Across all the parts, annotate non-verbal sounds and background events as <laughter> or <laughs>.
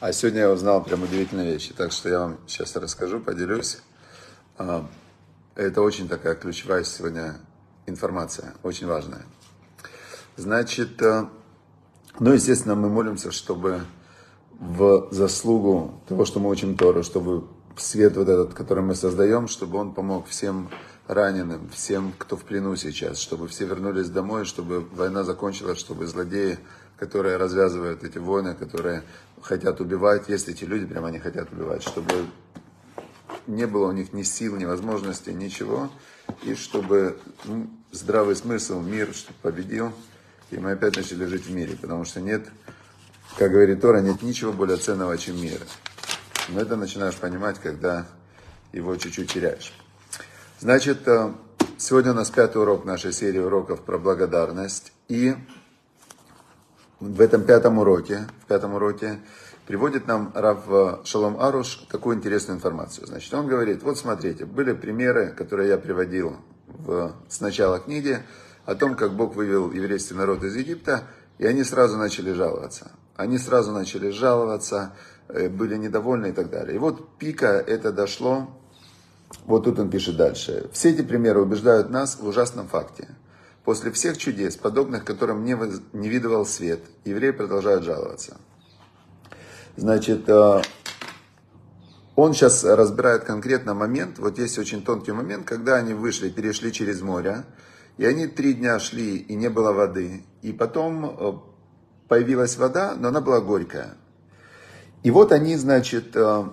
А сегодня я узнал прям удивительные вещи, так что я вам сейчас расскажу, поделюсь. А, это очень такая ключевая сегодня информация, очень важная. Значит, э, ну, естественно, мы молимся, чтобы в заслугу того, что мы учим Тору, чтобы свет вот этот, который мы создаем, чтобы он помог всем раненым, всем, кто в плену сейчас, чтобы все вернулись домой, чтобы война закончилась, чтобы злодеи, которые развязывают эти войны, которые хотят убивать, есть эти люди, прямо они хотят убивать, чтобы не было у них ни сил, ни возможностей, ничего, и чтобы ну, здравый смысл, мир, чтобы победил, и мы опять начали жить в мире, потому что нет, как говорит Тора, нет ничего более ценного, чем мир. Но это начинаешь понимать, когда его чуть-чуть теряешь. Значит, э, сегодня у нас пятый урок нашей серии уроков про благодарность. И в этом пятом уроке, в пятом уроке приводит нам Рав э, Шалом Аруш такую интересную информацию. Значит, он говорит, вот смотрите, были примеры, которые я приводил в, с начала книги, о том, как Бог вывел еврейский народ из Египта, и они сразу начали жаловаться. Они сразу начали жаловаться, э, были недовольны и так далее. И вот пика это дошло вот тут он пишет дальше. Все эти примеры убеждают нас в ужасном факте. После всех чудес, подобных которым не, не видывал свет, евреи продолжают жаловаться. Значит, э, он сейчас разбирает конкретно момент, вот есть очень тонкий момент, когда они вышли, перешли через море, и они три дня шли, и не было воды, и потом э, появилась вода, но она была горькая. И вот они, значит, э,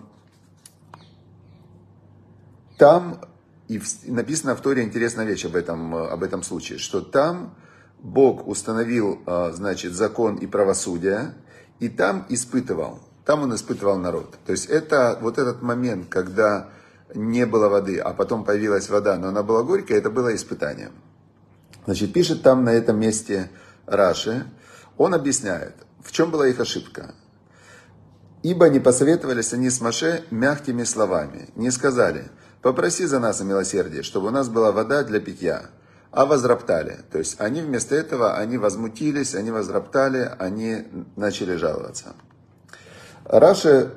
там и написано в Торе интересная вещь об этом, э, об этом случае, что там Бог установил, э, значит, закон и правосудие, и там испытывал, там он испытывал народ. То есть это вот этот момент, когда не было воды, а потом появилась вода, но она была горькая, это было испытанием. Значит, пишет там на этом месте Раши, он объясняет, в чем была их ошибка. Ибо не посоветовались они с Маше мягкими словами, не сказали – Попроси за нас о милосердии, чтобы у нас была вода для питья. А возроптали. То есть они вместо этого, они возмутились, они возроптали, они начали жаловаться. Раши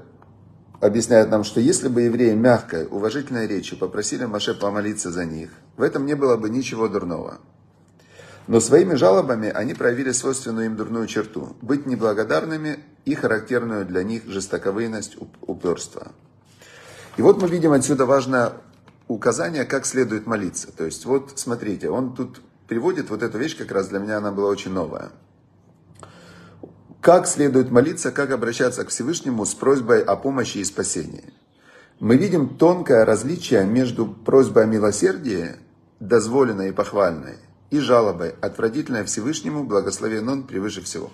объясняет нам, что если бы евреи мягкой, уважительной речью попросили Маше помолиться за них, в этом не было бы ничего дурного. Но своими жалобами они проявили свойственную им дурную черту – быть неблагодарными и характерную для них жестоковыйность, упорство. И вот мы видим отсюда важное указание, как следует молиться. То есть вот смотрите, он тут приводит вот эту вещь, как раз для меня она была очень новая. Как следует молиться, как обращаться к Всевышнему с просьбой о помощи и спасении. Мы видим тонкое различие между просьбой о милосердии, дозволенной и похвальной, и жалобой, отвратительной Всевышнему, благословен Он превыше всего.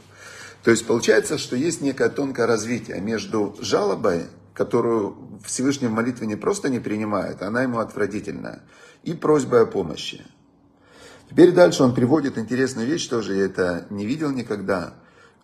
То есть получается, что есть некое тонкое развитие между жалобой которую Всевышний в молитве не просто не принимает, она ему отвратительна, и просьба о помощи. Теперь дальше он приводит интересную вещь, тоже я это не видел никогда,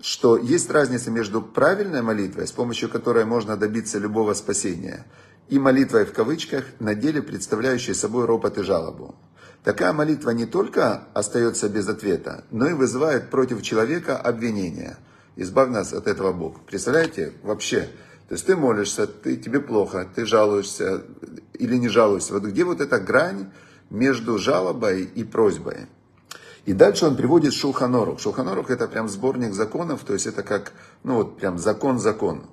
что есть разница между правильной молитвой, с помощью которой можно добиться любого спасения, и молитвой в кавычках, на деле представляющей собой ропот и жалобу. Такая молитва не только остается без ответа, но и вызывает против человека обвинения. Избавь нас от этого Бог. Представляете, вообще, то есть ты молишься, ты, тебе плохо, ты жалуешься или не жалуешься. Вот где вот эта грань между жалобой и просьбой? И дальше он приводит Шулханорух. Шулханорух это прям сборник законов, то есть это как, ну вот прям закон-закон.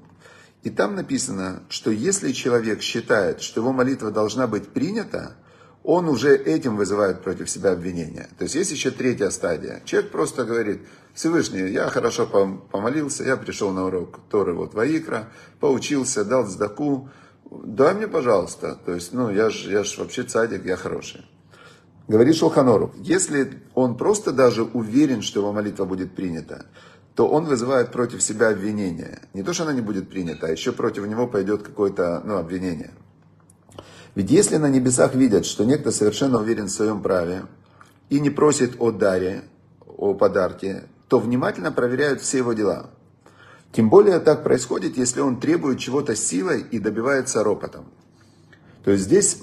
И там написано, что если человек считает, что его молитва должна быть принята, он уже этим вызывает против себя обвинения. То есть есть еще третья стадия. Человек просто говорит, Всевышний, я хорошо помолился, я пришел на урок Торы, вот Ваикра, поучился, дал сдаку, дай мне, пожалуйста. То есть, ну, я же я ж вообще цадик, я хороший. Говорит Шулханору, если он просто даже уверен, что его молитва будет принята, то он вызывает против себя обвинение. Не то, что она не будет принята, а еще против него пойдет какое-то ну, обвинение. Ведь если на небесах видят, что некто совершенно уверен в своем праве и не просит о даре, о подарке, то внимательно проверяют все его дела. Тем более так происходит, если он требует чего-то силой и добивается ропотом. То есть здесь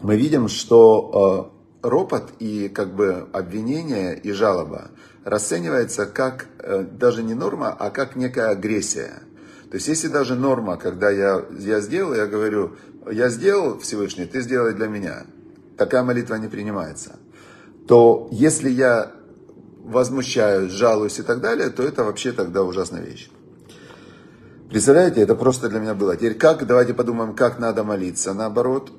мы видим, что э, ропот и как бы обвинение и жалоба, расценивается как э, даже не норма, а как некая агрессия. То есть если даже норма, когда я, я сделал, я говорю, я сделал Всевышний, ты сделай для меня. Такая молитва не принимается. То если я возмущаюсь, жалуюсь и так далее, то это вообще тогда ужасная вещь. Представляете, это просто для меня было. Теперь как, давайте подумаем, как надо молиться. Наоборот,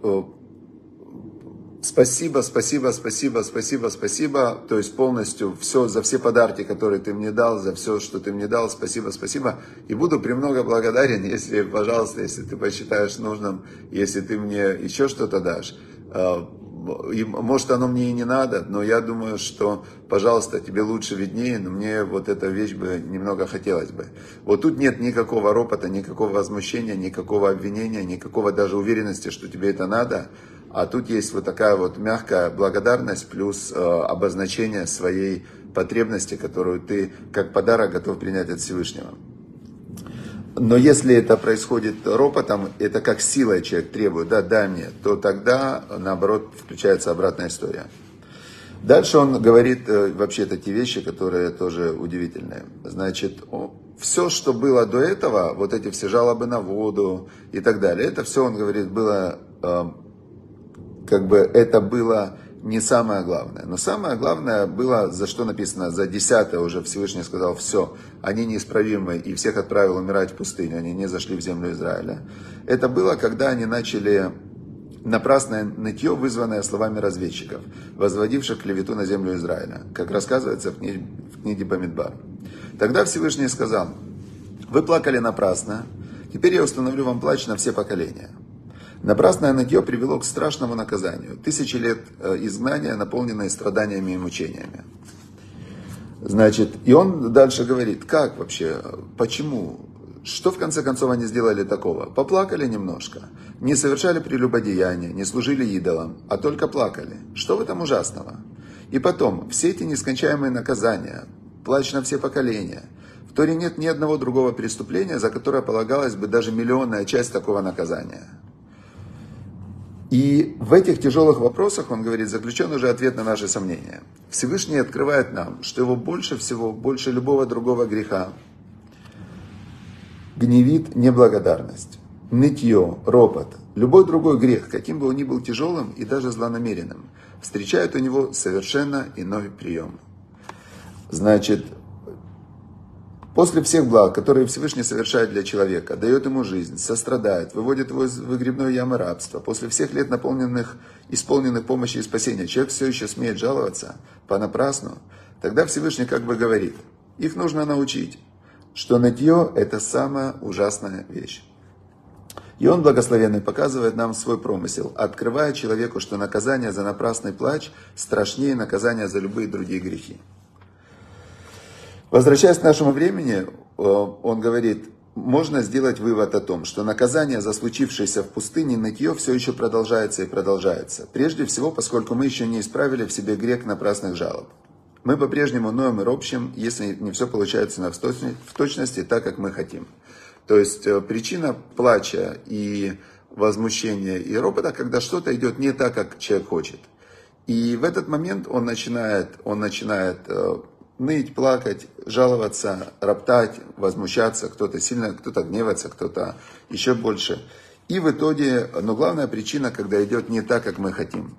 спасибо, спасибо, спасибо, спасибо, спасибо. То есть полностью все, за все подарки, которые ты мне дал, за все, что ты мне дал, спасибо, спасибо. И буду премного благодарен, <laughs> если, пожалуйста, если ты посчитаешь нужным, если ты мне еще что-то дашь. А, и, может, оно мне и не надо, но я думаю, что, пожалуйста, тебе лучше виднее, но мне вот эта вещь бы немного хотелось бы. Вот тут нет никакого ропота, никакого возмущения, никакого обвинения, никакого даже уверенности, что тебе это надо. А тут есть вот такая вот мягкая благодарность плюс э, обозначение своей потребности, которую ты как подарок готов принять от Всевышнего. Но если это происходит ропотом, это как силой человек требует, да, дай мне, то тогда, наоборот, включается обратная история. Дальше он говорит э, вообще такие вещи, которые тоже удивительные. Значит, все, что было до этого, вот эти все жалобы на воду и так далее, это все, он говорит, было, э, как бы это было не самое главное. Но самое главное было, за что написано, за десятое уже Всевышний сказал, все, они неисправимы, и всех отправил умирать в пустыню, они не зашли в землю Израиля. Это было, когда они начали напрасное нытье, вызванное словами разведчиков, возводивших клевету на землю Израиля, как рассказывается в книге, в книге Бамидбар. Тогда Всевышний сказал, вы плакали напрасно, теперь я установлю вам плач на все поколения. Напрасное нытье привело к страшному наказанию. Тысячи лет э, изгнания, наполненные страданиями и мучениями. Значит, и он дальше говорит, как вообще, почему, что в конце концов они сделали такого? Поплакали немножко, не совершали прелюбодеяния, не служили идолам, а только плакали. Что в этом ужасного? И потом, все эти нескончаемые наказания, плач на все поколения. В Торе нет ни одного другого преступления, за которое полагалась бы даже миллионная часть такого наказания. И в этих тяжелых вопросах, он говорит, заключен уже ответ на наши сомнения. Всевышний открывает нам, что его больше всего, больше любого другого греха гневит неблагодарность, нытье, ропот, любой другой грех, каким бы он ни был тяжелым и даже злонамеренным, встречает у него совершенно иной прием. Значит, После всех благ, которые Всевышний совершает для человека, дает ему жизнь, сострадает, выводит его из выгребной ямы рабства, после всех лет наполненных, исполненных помощи и спасения, человек все еще смеет жаловаться понапрасну, тогда Всевышний как бы говорит, их нужно научить, что нытье – это самая ужасная вещь. И он, благословенный, показывает нам свой промысел, открывая человеку, что наказание за напрасный плач страшнее наказания за любые другие грехи. Возвращаясь к нашему времени, э, он говорит, можно сделать вывод о том, что наказание за случившееся в пустыне нытье все еще продолжается и продолжается. Прежде всего, поскольку мы еще не исправили в себе грех напрасных жалоб. Мы по-прежнему ноем и ропщим, если не все получается в точности так, как мы хотим. То есть э, причина плача и возмущения и ропота, когда что-то идет не так, как человек хочет. И в этот момент он начинает, он начинает э, ныть, плакать, жаловаться, роптать, возмущаться, кто-то сильно, кто-то гневается, кто-то еще больше. И в итоге, но главная причина, когда идет не так, как мы хотим.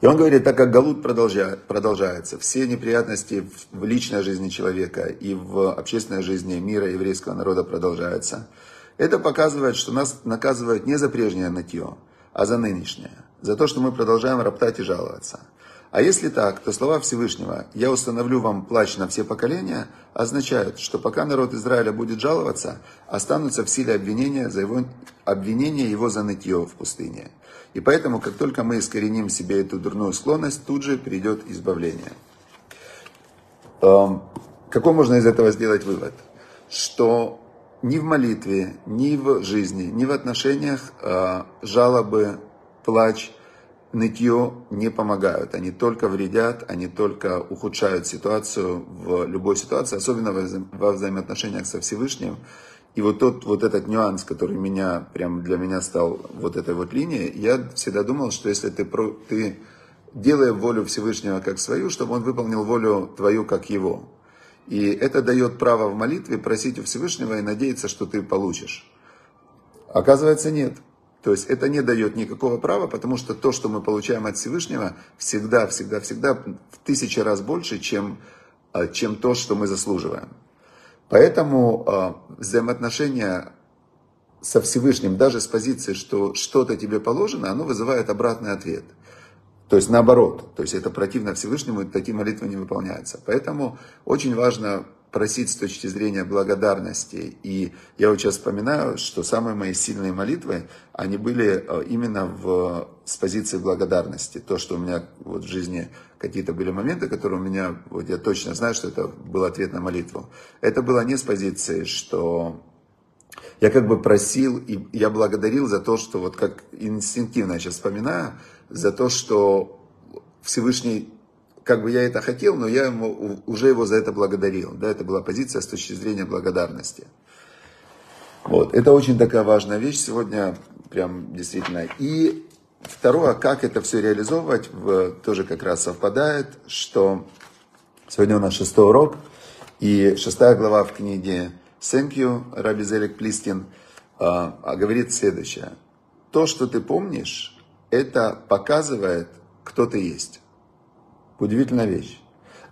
И он говорит, так как Галут продолжает, продолжается, все неприятности в личной жизни человека и в общественной жизни мира еврейского народа продолжаются, это показывает, что нас наказывают не за прежнее нытье, а за нынешнее. За то, что мы продолжаем роптать и жаловаться. А если так, то слова Всевышнего «Я установлю вам плач на все поколения» означают, что пока народ Израиля будет жаловаться, останутся в силе обвинения, за его, обвинения его за нытье в пустыне. И поэтому, как только мы искореним в себе эту дурную склонность, тут же придет избавление. Эм, какой можно из этого сделать вывод? Что ни в молитве, ни в жизни, ни в отношениях э, жалобы, плач – нытье не помогают. Они только вредят, они только ухудшают ситуацию в любой ситуации, особенно во взаимоотношениях со Всевышним. И вот тот, вот этот нюанс, который меня, прям для меня стал вот этой вот линией, я всегда думал, что если ты, ты делая волю Всевышнего как свою, чтобы он выполнил волю твою как его. И это дает право в молитве просить у Всевышнего и надеяться, что ты получишь. Оказывается, нет. То есть это не дает никакого права, потому что то, что мы получаем от Всевышнего, всегда, всегда, всегда в тысячи раз больше, чем, а, чем то, что мы заслуживаем. Поэтому э, взаимоотношения со Всевышним, даже с позиции, что что-то тебе положено, оно вызывает обратный ответ. То есть наоборот, то есть это противно Всевышнему, и такие молитвы не выполняются. Поэтому очень важно просить с точки зрения благодарности. И я вот сейчас вспоминаю, что самые мои сильные молитвы, они были э, именно в, с позиции благодарности. То, что у меня вот в жизни какие-то были моменты, которые у меня, вот я точно знаю, что это был ответ на молитву. Это было не с позиции, что я как бы просил, и я благодарил за то, что вот как инстинктивно я сейчас вспоминаю, за то, что Всевышний как бы я это хотел, но я ему, уже его за это благодарил. Да, это была позиция с точки зрения благодарности. Вот, это очень такая важная вещь сегодня, прям действительно. И второе, как это все реализовывать, в, тоже как раз совпадает, что сегодня у нас шестой урок, и шестая глава в книге Thank you, Раби Зелик Плистин, а, а говорит следующее. То, что ты помнишь, это показывает, кто ты есть. Удивительная вещь.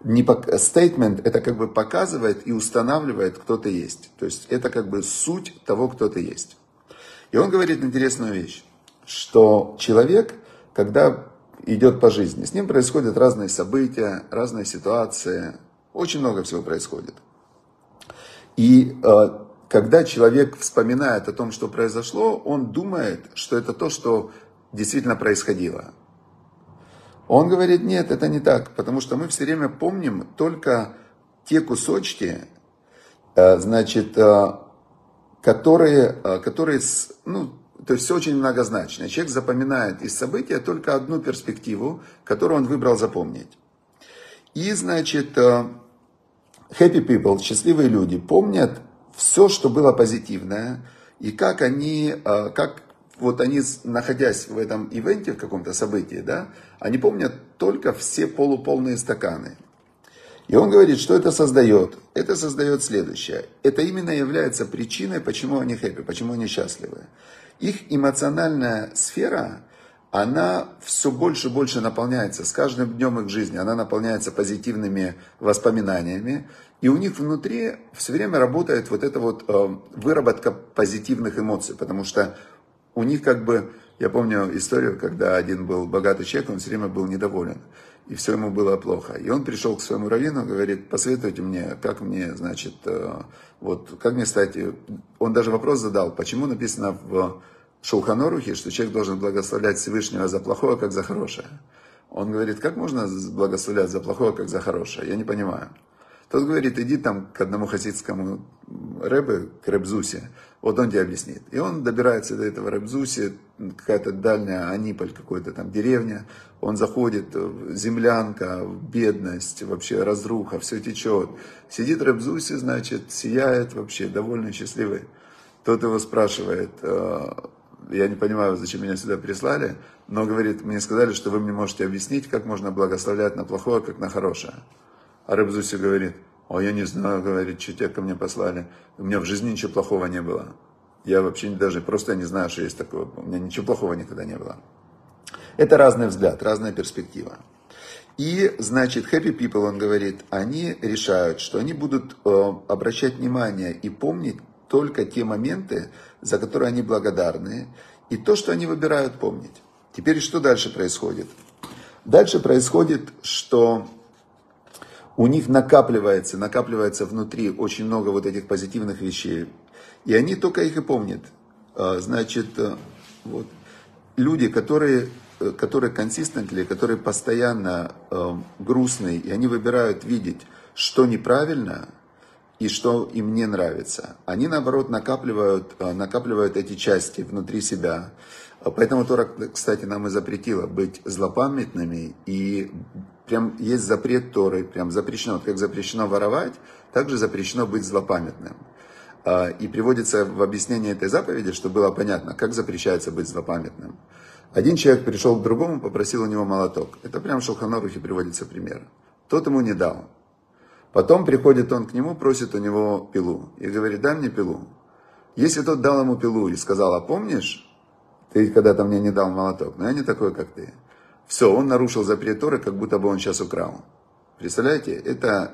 Не стейтмент это как бы показывает и устанавливает, кто ты есть. То есть это как бы суть того, кто ты есть. И он говорит интересную вещь, что человек, когда идет по жизни, с ним происходят разные события, разные ситуации, очень много всего происходит. И э, когда человек вспоминает о том, что произошло, он думает, что это то, что действительно происходило. Он говорит, нет, это не так, потому что мы все время помним только те кусочки, э, значит, э, которые, э, которые, ну, то есть все очень многозначно. Человек запоминает из события только одну перспективу, которую он выбрал запомнить. И, значит, happy people, счастливые люди, помнят все, что было позитивное, и как они, как вот они, находясь в этом ивенте, в каком-то событии, да, они помнят только все полуполные стаканы. И он говорит, что это создает. Это создает следующее. Это именно является причиной, почему они хэппи, почему они счастливы. Их эмоциональная сфера, она все больше и больше наполняется. С каждым днем их жизни она наполняется позитивными воспоминаниями. И у них внутри все время работает вот эта вот э, выработка позитивных эмоций. Потому что у них как бы, я помню историю, когда один был богатый человек, он все время был недоволен. И все ему было плохо. И он пришел к своему раввину, говорит, посоветуйте мне, как мне, значит, э, вот, как мне стать... Он даже вопрос задал, почему написано в Шулханорухе, что человек должен благословлять Всевышнего за плохое, как за хорошее. Он говорит, как можно благословлять за плохое, как за хорошее? Я не понимаю. Тот говорит, иди там к одному хасидскому рэбе, к Рэбзусе, вот он тебе объяснит. И он добирается до этого Рэбзуси, какая-то дальняя Аниполь, какой-то там деревня, он заходит, землянка, бедность, вообще разруха, все течет. Сидит Рэбзуси, значит, сияет вообще, довольно счастливый. Тот его спрашивает, «Э, я не понимаю, зачем меня сюда прислали, но говорит, мне сказали, что вы мне можете объяснить, как можно благословлять на плохое, как на хорошее. А Рыбзуси говорит, о, я не знаю, говорит, что тебя ко мне послали. У меня в жизни ничего плохого не было. Я вообще даже просто не знаю, что есть такое. У меня ничего плохого никогда не было. Это разный взгляд, разная перспектива. И, значит, happy people, он говорит, они решают, что они будут э, обращать внимание и помнить только те моменты, за которые они благодарны, и то, что они выбирают помнить. Теперь что дальше происходит? Дальше происходит, что у них накапливается, накапливается внутри очень много вот этих позитивных вещей. И они только их и помнят. А, значит, э, вот, люди, которые, э, которые консистентли, которые постоянно э, грустные, и они выбирают видеть, что неправильно и что им не нравится. Они, наоборот, накапливают, э, накапливают эти части внутри себя. Поэтому Тора, кстати, нам и запретила быть злопамятными и прям есть запрет Торы, прям запрещено, вот как запрещено воровать, также запрещено быть злопамятным. А, и приводится в объяснение этой заповеди, чтобы было понятно, как запрещается быть злопамятным. Один человек пришел к другому, попросил у него молоток. Это прям в Шелханорухе приводится пример. Тот ему не дал. Потом приходит он к нему, просит у него пилу. И говорит, дай мне пилу. Если тот дал ему пилу и сказал, а помнишь, ты когда-то мне не дал молоток, но я не такой, как ты. Все, он нарушил запрет Торы, как будто бы он сейчас украл. Представляете, это,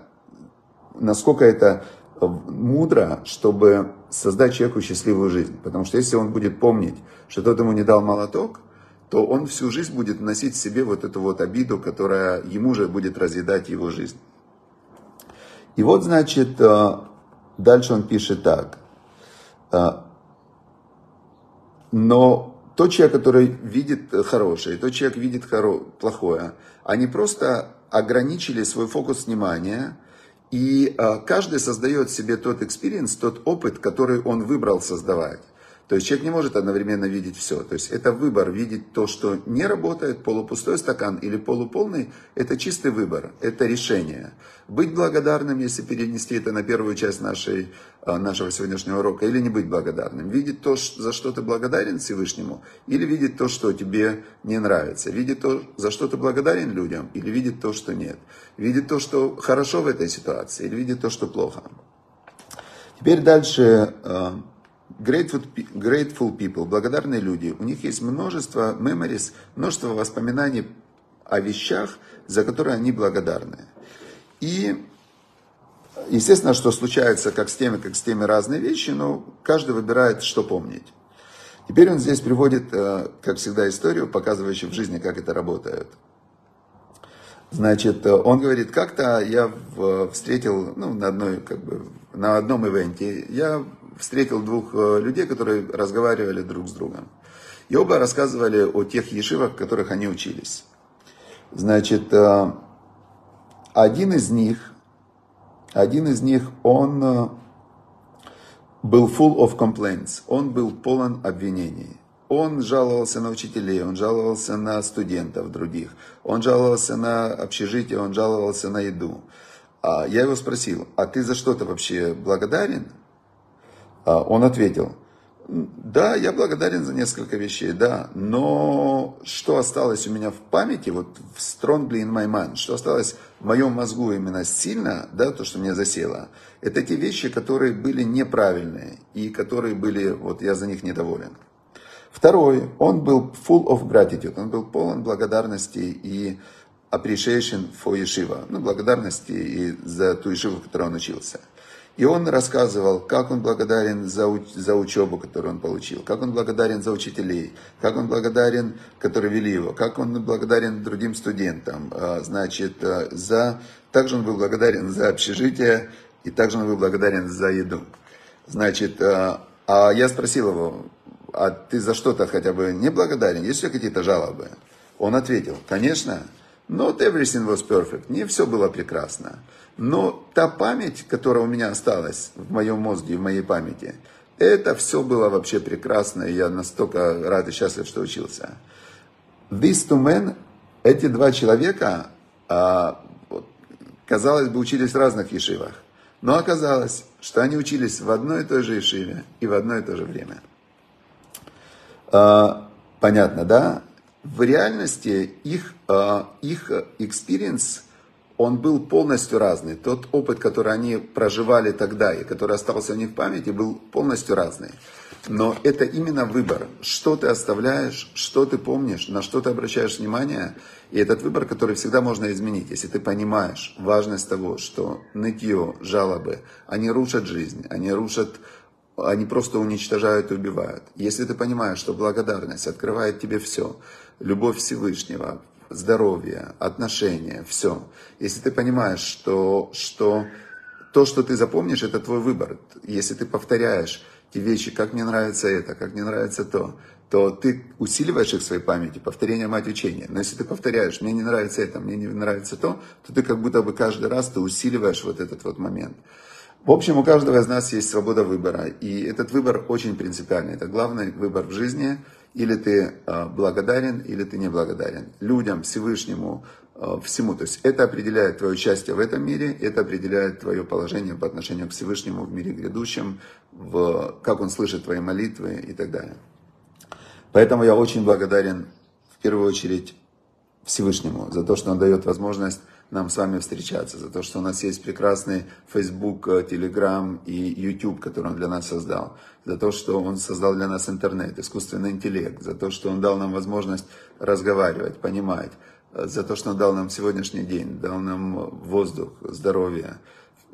насколько это мудро, чтобы создать человеку счастливую жизнь. Потому что если он будет помнить, что тот ему не дал молоток, то он всю жизнь будет носить в себе вот эту вот обиду, которая ему же будет разъедать его жизнь. И вот, значит, э, дальше он пишет так. Э, но тот человек, который видит хорошее, тот человек видит хоро... плохое, они просто ограничили свой фокус внимания, и э, каждый создает себе тот experience, тот опыт, который он выбрал создавать. То есть человек не может одновременно видеть все. То есть это выбор видеть то, что не работает, полупустой стакан или полуполный, это чистый выбор, это решение. Быть благодарным, если перенести это на первую часть нашей, а, нашего сегодняшнего урока, или не быть благодарным. Видеть то, за что ты благодарен Всевышнему, или видеть то, что тебе не нравится. Видеть то, за что ты благодарен людям, или видеть то, что нет. Видеть то, что хорошо в этой ситуации, или видеть то, что плохо. Теперь дальше а, Grateful, grateful people, благодарные люди, у них есть множество memories, множество воспоминаний о вещах, за которые они благодарны. И, естественно, что случается как с теми, как с теми разные вещи, но каждый выбирает, что помнить. Теперь он здесь приводит, э, как всегда, историю, показывающую в жизни, как это работает. Значит, он говорит, как-то я встретил, ну, на одной, как бы, на одном ивенте, я встретил двух э, людей, которые разговаривали друг с другом. И оба рассказывали о тех ешивах, в которых они учились. Значит, э, один из них, один из них, он э, был full of complaints, он был полон обвинений. Он жаловался на учителей, он жаловался на студентов других, он жаловался на общежитие, он жаловался на еду. А я его спросил, а ты за что-то вообще благодарен? А он ответил, да, я благодарен за несколько вещей, да, но что осталось у меня в памяти, вот в strongly in my mind, что осталось в моем мозгу именно сильно, да, то, что мне засело, это те вещи, которые были неправильные и которые были, вот я за них недоволен. Второй, он был full of gratitude, он был полон благодарности и appreciation for yeshiva, ну, благодарности и за ту yeshiva, в которой он учился. И он рассказывал, как он благодарен за, уч за учебу, которую он получил, как он благодарен за учителей, как он благодарен, которые вели его, как он благодарен другим студентам. А, значит, а, за... также он был благодарен за общежитие, и также он был благодарен за еду. Значит, а, а я спросил его, а ты за что-то хотя бы не благодарен? Есть ли какие-то жалобы? Он ответил, конечно, not everything was perfect, не все было прекрасно. Но та память, которая у меня осталась в моем мозге, в моей памяти, это все было вообще прекрасно, и я настолько рад и счастлив, что учился. These two men, эти два человека, а, казалось бы, учились в разных ешивах. Но оказалось, что они учились в одной и той же ешиве и в одно и то же время. А, понятно, да? В реальности их, а, их experience он был полностью разный. Тот опыт, который они проживали тогда и который остался у них в памяти, был полностью разный. Но это именно выбор. Что ты оставляешь, что ты помнишь, на что ты обращаешь внимание. И этот выбор, который всегда можно изменить, если ты понимаешь важность того, что нытье, жалобы, они рушат жизнь, они рушат, они просто уничтожают и убивают. Если ты понимаешь, что благодарность открывает тебе все, любовь Всевышнего, здоровье, отношения, все. Если ты понимаешь, что, что то, что ты запомнишь, это твой выбор. Если ты повторяешь те вещи, как мне нравится это, как мне нравится то, то ты усиливаешь их в своей памяти, повторение мать учения. Но если ты повторяешь, мне не нравится это, мне не нравится то, то ты как будто бы каждый раз ты усиливаешь вот этот вот момент. В общем, у каждого из нас есть свобода выбора, и этот выбор очень принципиальный. Это главный выбор в жизни – или ты а, благодарен, или ты не благодарен. Людям, Всевышнему, а, всему. То есть это определяет твое участие в этом мире, это определяет твое положение по отношению к Всевышнему в мире грядущем, в, как он слышит твои молитвы и так далее. Поэтому я очень благодарен первую очередь Всевышнему за то, что Он дает возможность нам с вами встречаться, за то, что у нас есть прекрасный Facebook, Telegram и YouTube, который Он для нас создал, за то, что Он создал для нас интернет, искусственный интеллект, за то, что Он дал нам возможность разговаривать, понимать, за то, что Он дал нам сегодняшний день, дал нам воздух, здоровье,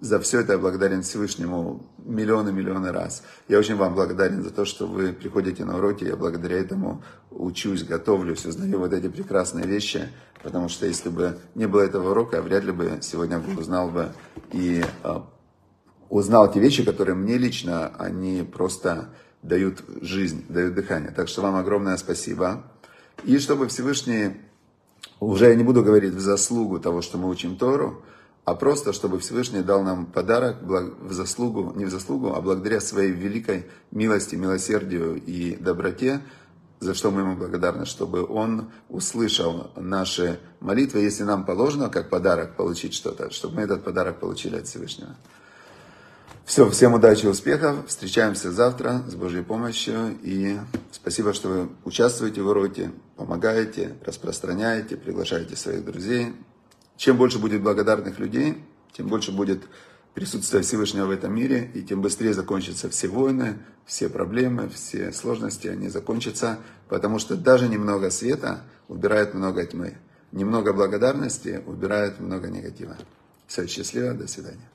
за все это я благодарен Всевышнему миллионы-миллионы раз. Я очень вам благодарен за то, что вы приходите на уроки. Я благодаря этому учусь, готовлюсь, узнаю вот эти прекрасные вещи. Потому что если бы не было этого урока, я вряд ли бы сегодня узнал бы и э, узнал те вещи, которые мне лично, они просто дают жизнь, дают дыхание. Так что вам огромное спасибо. И чтобы Всевышний, уже я не буду говорить в заслугу того, что мы учим Тору, а просто, чтобы Всевышний дал нам подарок в заслугу, не в заслугу, а благодаря своей великой милости, милосердию и доброте, за что мы ему благодарны, чтобы он услышал наши молитвы, если нам положено как подарок получить что-то, чтобы мы этот подарок получили от Всевышнего. Все, всем удачи и успехов. Встречаемся завтра с Божьей помощью. И спасибо, что вы участвуете в уроке, помогаете, распространяете, приглашаете своих друзей. Чем больше будет благодарных людей, тем больше будет присутствия Всевышнего в этом мире, и тем быстрее закончатся все войны, все проблемы, все сложности, они закончатся, потому что даже немного света убирает много тьмы. Немного благодарности убирает много негатива. Все, счастливо, до свидания.